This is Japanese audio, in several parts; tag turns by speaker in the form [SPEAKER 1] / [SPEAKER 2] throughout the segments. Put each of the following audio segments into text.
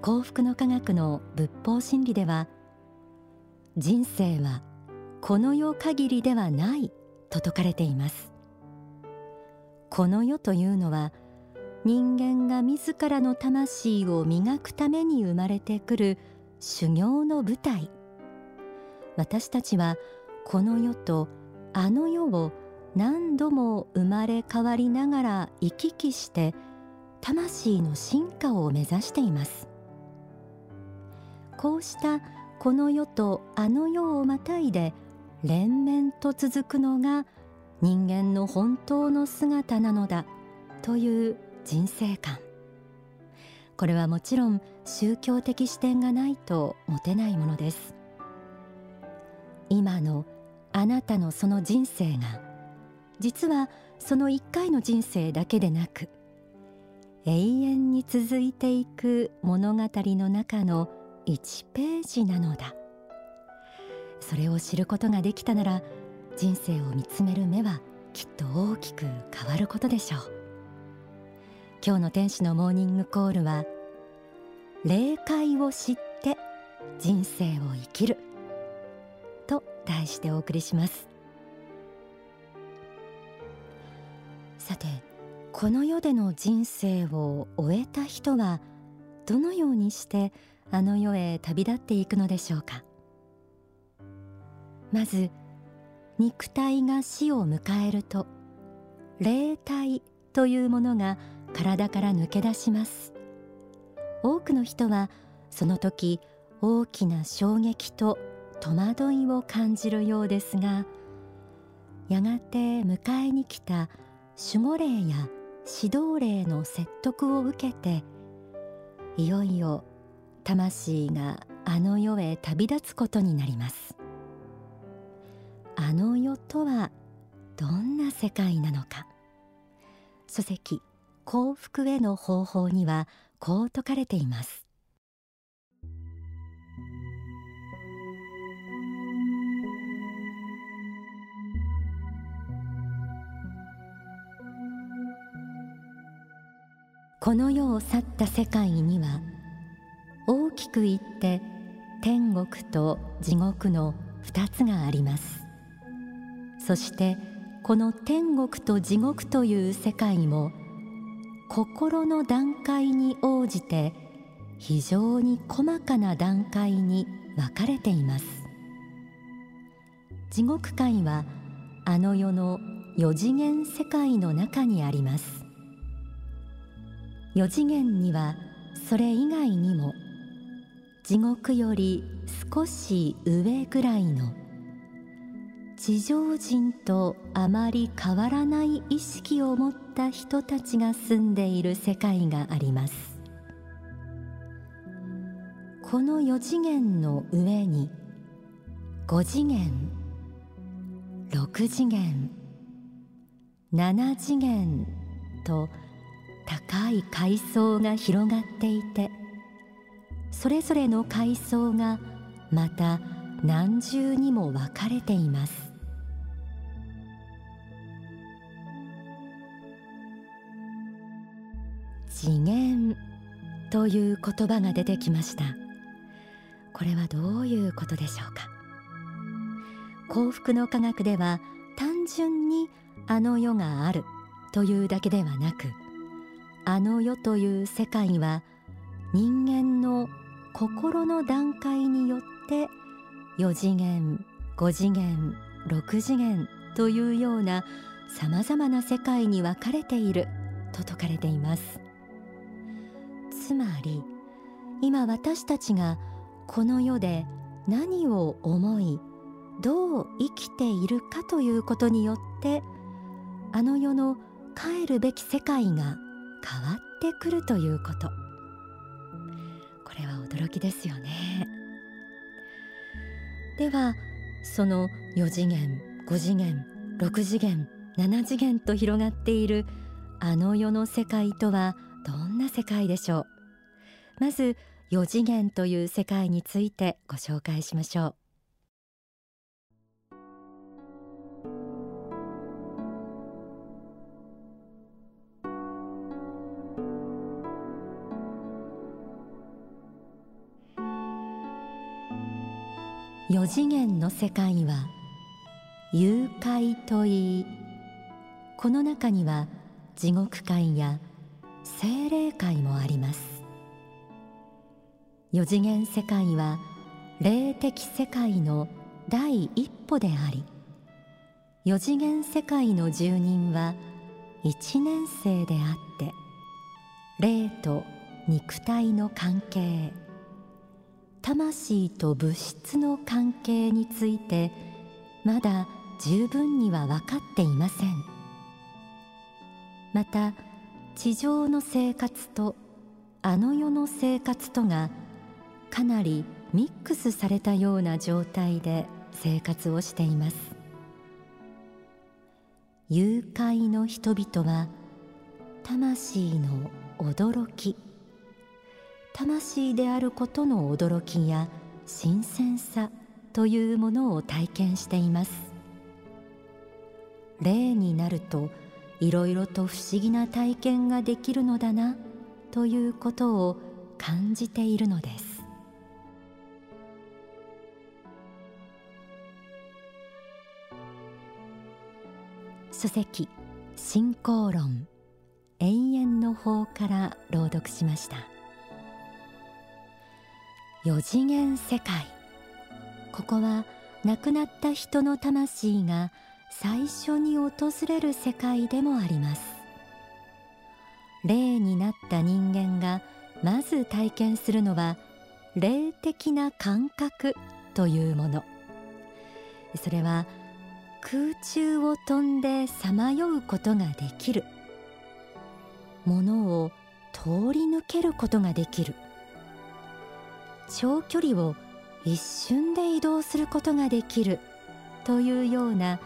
[SPEAKER 1] 幸福の科学の仏法真理では人生はこの世限りではないと説かれています。この世というのは人間が自らの魂を磨くために生まれてくる修行の舞台。私たちはこの世とあの世を何度も生まれ変わりながら行き来して魂の進化を目指しています。こうしたこの世とあの世をまたいで連綿と続くのが人間の本当の姿なのだという人生観。これはもちろん宗教的視点がないと持てないものです。今のあなたのその人生が実はその一回の人生だけでなく永遠に続いていく物語の中の1ページなのだ。それを知ることができたなら人生を見つめる目はきっと大きく変わることでしょう。今日の天使のモーニングコールは霊界を知って人生を生きる。と題してお送りします。さてこの世での人生を終えた人はどのようにしてあの世へ旅立っていくのでしょうか。まず肉体が死を迎えると霊体というものが体から抜け出します。多くの人はその時大きな衝撃と戸惑いを感じるようですがやがて迎えに来た守護霊や指導霊の説得を受けていよいよ魂があの世へ旅立つことになります。あの世とはどんな世界なのか。書籍幸福への方法にはこう説かれています。この世を去った世界には大きく言って天国と地獄の二つがあります。そしてこの天国と地獄という世界も心の段階に応じて非常に細かな段階に分かれています。地獄界はあの世の四次元世界の中にあります。四次元にはそれ以外にも地獄より少し上ぐらいの。地上人とあまり変わらない意識を持った人たちが住んでいる世界があります。この四次元の上に五次元六次元七次元と高い階層が広がっていてそれぞれの階層がまた何重にも分かれています。次元という言葉が出てきました。これはどういうことでしょうか？幸福の科学では単純にあの世があるというだけではなくあの世という世界は人間の心の段階によって4次元5次元6次元というようなさまざまな世界に分かれていると説かれています。つまり今私たちがこの世で何を思いどう生きているかということによってあの世の帰るべき世界が変わってくるということ。驚きですよね。ではその4次元5次元6次元7次元と広がっているあの世の世界とはどんな世界でしょう。まず4次元という世界についてご紹介しましょう。四次元の世界は誘拐といいこの中には地獄界や精霊界もあります。四次元世界は霊的世界の第一歩であり四次元世界の住人は一年生であって霊と肉体の関係。魂と物質の関係についてまだ十分には分かっていません。また地上の生活とあの世の生活とがかなりミックスされたような状態で生活をしています。誘拐の人々は魂の驚き。魂であることの驚きや新鮮さというものを体験しています。霊になるといろいろと不思議な体験ができるのだなということを感じているのです。書籍信仰論永遠の法から朗読しました。四次元世界。ここは亡くなった人の魂が最初に訪れる世界でもあります。霊になった人間がまず体験するのは霊的な感覚というもの。それは空中を飛んでさまようことができる。ものを通り抜けることができる。長距離を一瞬で移動することができるというような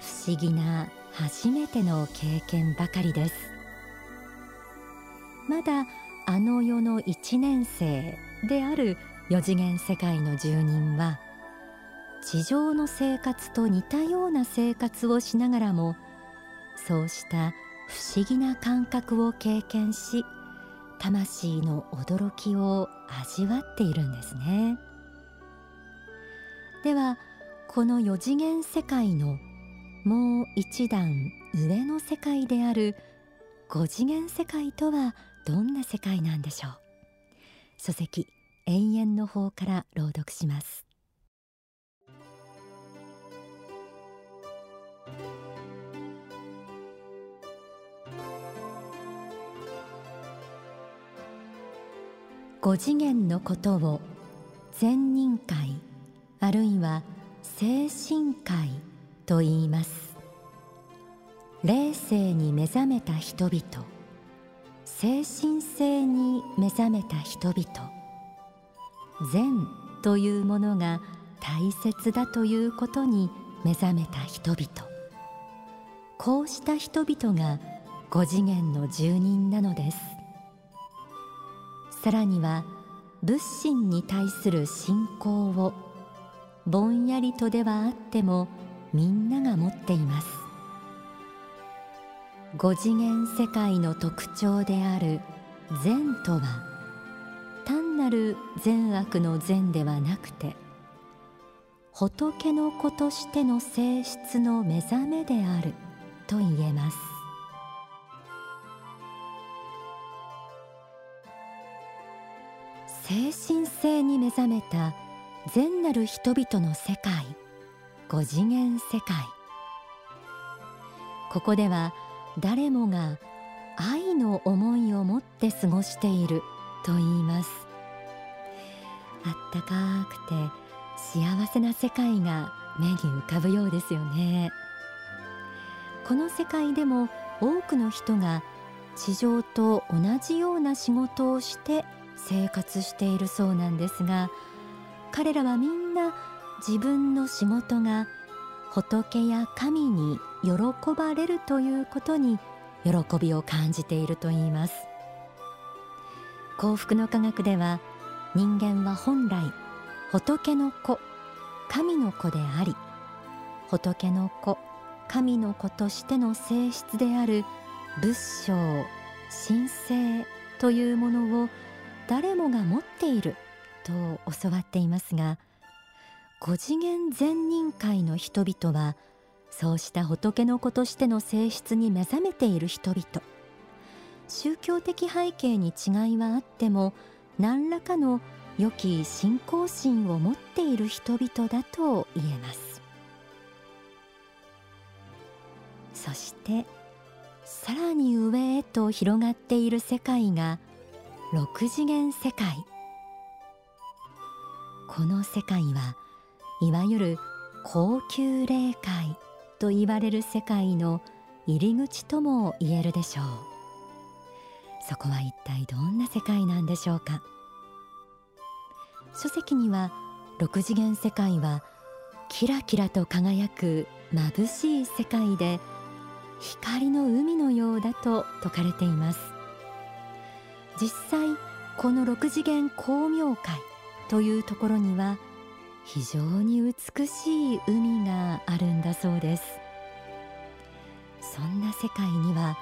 [SPEAKER 1] 不思議な初めての経験ばかりです。まだあの世の一年生である四次元世界の住人は地上の生活と似たような生活をしながらもそうした不思議な感覚を経験し魂の驚きを味わっているんですね。ではこの四次元世界のもう一段上の世界である5次元世界とはどんな世界なんでしょう。書籍永遠の方から朗読します。五次元のことを善人界あるいは精神界と言います。霊性に目覚めた人々精神性に目覚めた人々善というものが大切だということに目覚めた人々。こうした人々が五次元の住人なのです。さらには仏心に対する信仰をぼんやりとではあってもみんなが持っています。五次元世界の特徴である善とは単なる善悪の善ではなくて仏の子としての性質の目覚めであると言えます。精神性に目覚めた善なる人々の世界五次元世界。ここでは誰もが愛の思いを持って過ごしていると言います。あったかくて幸せな世界が目に浮かぶようですよね。この世界でも多くの人が地上と同じような仕事をして生活しているそうなんですが彼らはみんな自分の仕事が仏や神に喜ばれるということに喜びを感じているといいます。幸福の科学では人間は本来仏の子神の子であり仏の子神の子としての性質である仏性神聖というものを誰もが持っていると教わっていますが五次元善人界の人々はそうした仏の子としての性質に目覚めている人々。宗教的背景に違いはあっても何らかの良き信仰心を持っている人々だと言えます。そしてさらに上へと広がっている世界が六次元世界。この世界はいわゆる高級霊界と言われる世界の入り口とも言えるでしょう。そこは一体どんな世界なんでしょうか。書籍には六次元世界はキラキラと輝く眩しい世界で光の海のようだと説かれています。実際この六次元光明界というところには非常に美しい海があるんだそうです。そんな世界には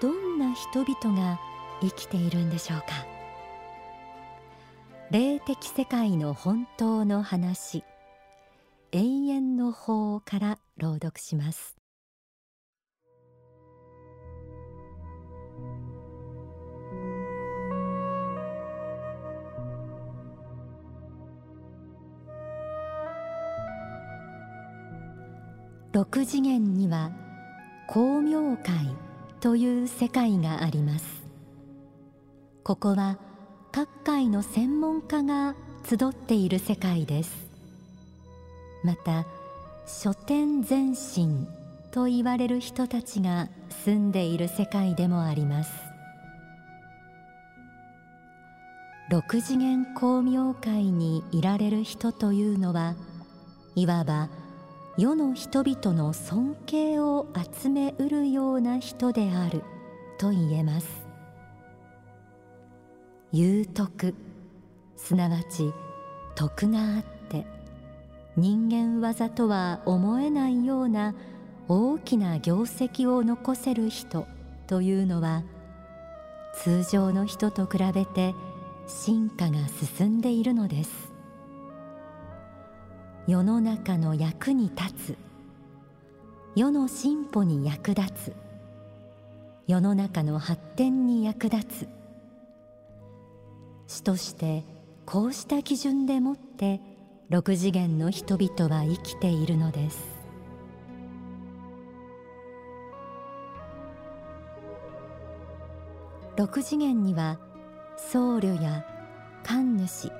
[SPEAKER 1] どんな人々が生きているんでしょうか。霊的世界の本当の話永遠の法から朗読します。六次元には光明界という世界があります。ここは各界の専門家が集っている世界です。また書店前進と言われる人たちが住んでいる世界でもあります。六次元光明界にいられる人というのはいわば世の人々の尊敬を集めうるような人であると言えます。有徳すなわち徳があって人間技とは思えないような大きな業績を残せる人というのは通常の人と比べて進化が進んでいるのです。世の中の役に立つ。世の進歩に役立つ。世の中の発展に役立つ。主としてこうした基準でもって六次元の人々は生きているのです。六次元には僧侶や神主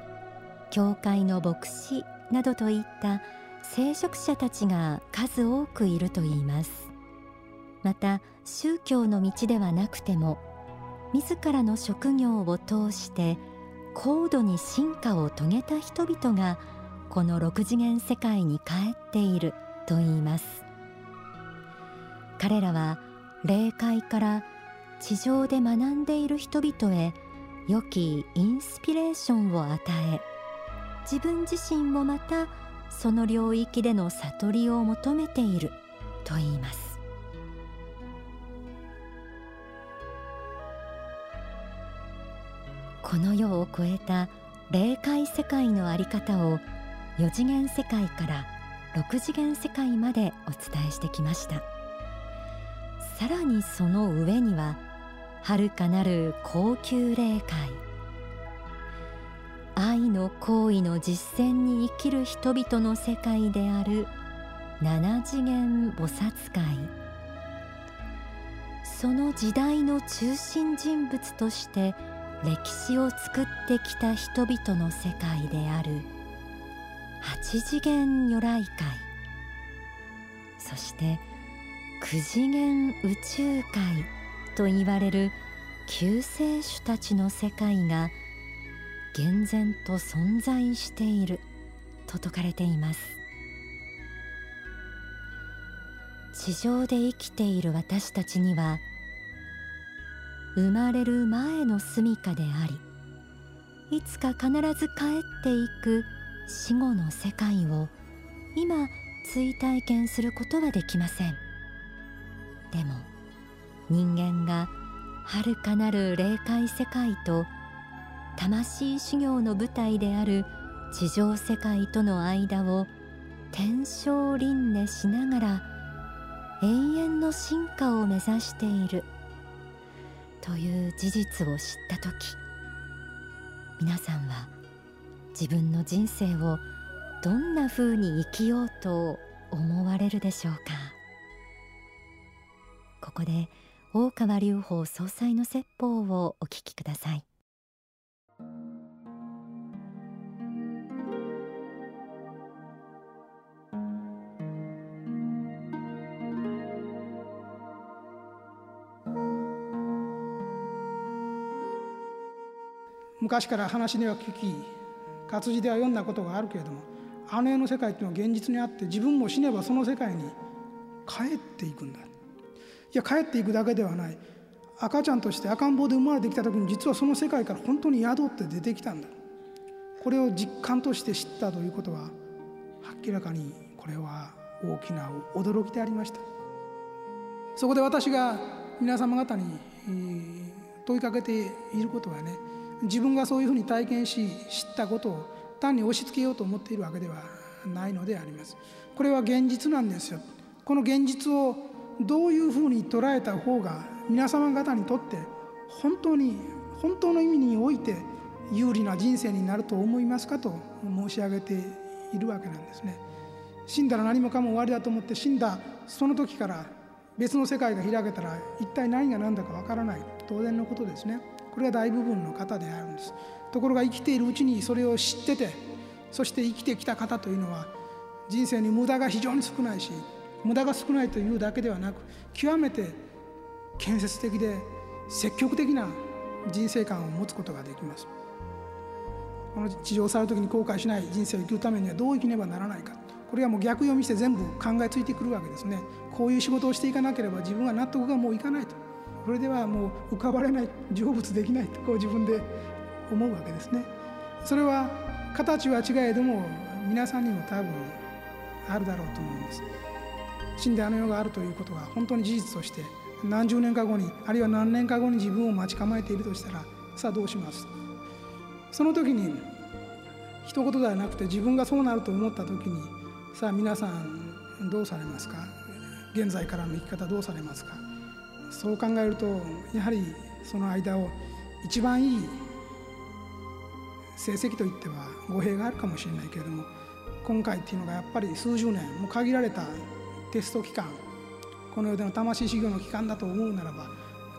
[SPEAKER 1] 教会の牧師などといった聖職者たちが数多くいるといいます。また宗教の道ではなくても自らの職業を通して高度に進化を遂げた人々がこの六次元世界に帰っていると言います。彼らは霊界から地上で学んでいる人々へ良きインスピレーションを与え自分自身もまたその領域での悟りを求めていると言います。この世を超えた霊界世界のあり方を4次元世界から6次元世界までお伝えしてきました。さらにその上には遥かなる高級霊界愛の行為の実践に生きる人々の世界である七次元菩薩界その時代の中心人物として歴史を作ってきた人々の世界である八次元如来界そして九次元宇宙界と言われる救世主たちの世界が厳然と存在している。と説かれています。地上で生きている私たちには生まれる前の住処でありいつか必ず帰っていく死後の世界を今追体験することはできません。でも人間が遥かなる霊界世界と魂修行の舞台である地上世界との間を天正輪廻しながら永遠の進化を目指している。という事実を知った時皆さんは自分の人生をどんな風に生きようと思われるでしょうか？ここで大川隆法総裁の説法をお聞きください。
[SPEAKER 2] 昔から話には聞き活字では読んだことがあるけれどもあの世の世界っていうのは現実にあって自分も死ねばその世界に帰っていくんだ。いや帰っていくだけではない。赤ちゃんとして赤ん坊で生まれてきた時に実はその世界から本当に宿って出てきたんだ。これを実感として知ったということは明らかにこれは大きな驚きでありました。そこで私が皆様方に問いかけていることはね自分がそういうふうに体験し知ったことを単に押し付けようと思っているわけではないのであります。これは現実なんですよ。この現実をどういうふうに捉えた方が皆様方にとって本当に本当の意味において有利な人生になると思いますかと申し上げているわけなんですね。死んだら何もかも終わりだと思って死んだその時から別の世界が開けたら一体何が何だかわからない。当然のことですね。これが大部分の方であるんです。ところが生きているうちにそれを知っててそして生きてきた方というのは人生に無駄が非常に少ないし無駄が少ないというだけではなく極めて建設的で積極的な人生観を持つことができます。この地上を去る時に後悔しない人生を生きるためにはどう生きねばならないか。これはもう逆読みして全部考えついてくるわけですね。こういう仕事をしていかなければ自分は納得がもういかないと。これではもう浮かばれない成仏できないとこう自分で思うわけですね。それは形は違えども皆さんにも多分あるだろうと思うんです。死んであの世があるということが本当に事実として何十年か後にあるいは何年か後に自分を待ち構えているとしたらさあどうします？その時に一言ではなくて自分がそうなると思った時にさあ皆さんどうされますか？現在からの生き方どうされますか？そう考えるとやはりその間を一番いい成績といっては語弊があるかもしれないけれども今回っていうのがやっぱり数十年もう限られたテスト期間この世での魂修行の期間だと思うならば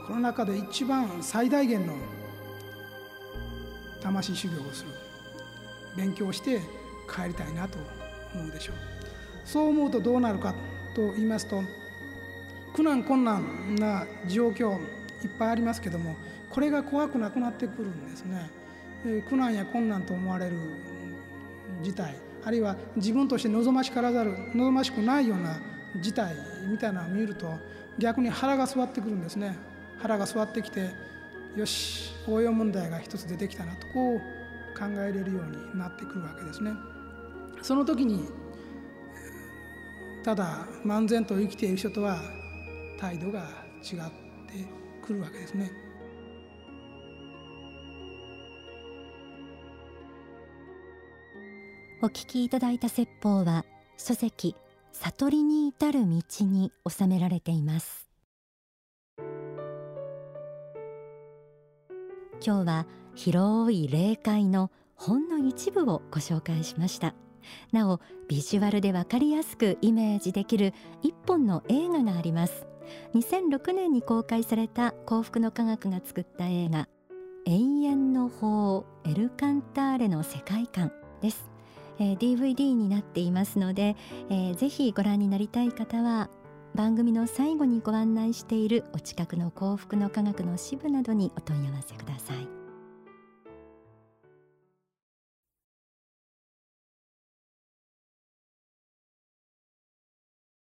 [SPEAKER 2] この中で一番最大限の魂修行をする勉強して帰りたいなと思うでしょうそう思うとどうなるかと言いますと苦難困難な状況いっぱいありますけどもこれが怖くなくなってくるんですね。苦難や困難と思われる事態あるいは自分として望ましからざる望ましくないような事態みたいなのを見ると逆に腹が据わってくるんですね。腹が据わってきてよし応用問題が一つ出てきたなとこう考えれるようになってくるわけですね。その時にただ漫然と生きている人とは態度が違ってくるわけですね。
[SPEAKER 1] お聞きいただいた説法は書籍悟りに至る道に収められています。今日は広い霊界のほんの一部をご紹介しました。なおビジュアルでわかりやすくイメージできる一本の映画があります。2006年に公開された幸福の科学が作った映画永遠の法エルカンターレの世界観です、えー、DVD になっていますので、えー、ぜひご覧になりたい方は番組の最後にご案内しているお近くの幸福の科学の支部などにお問い合わせください。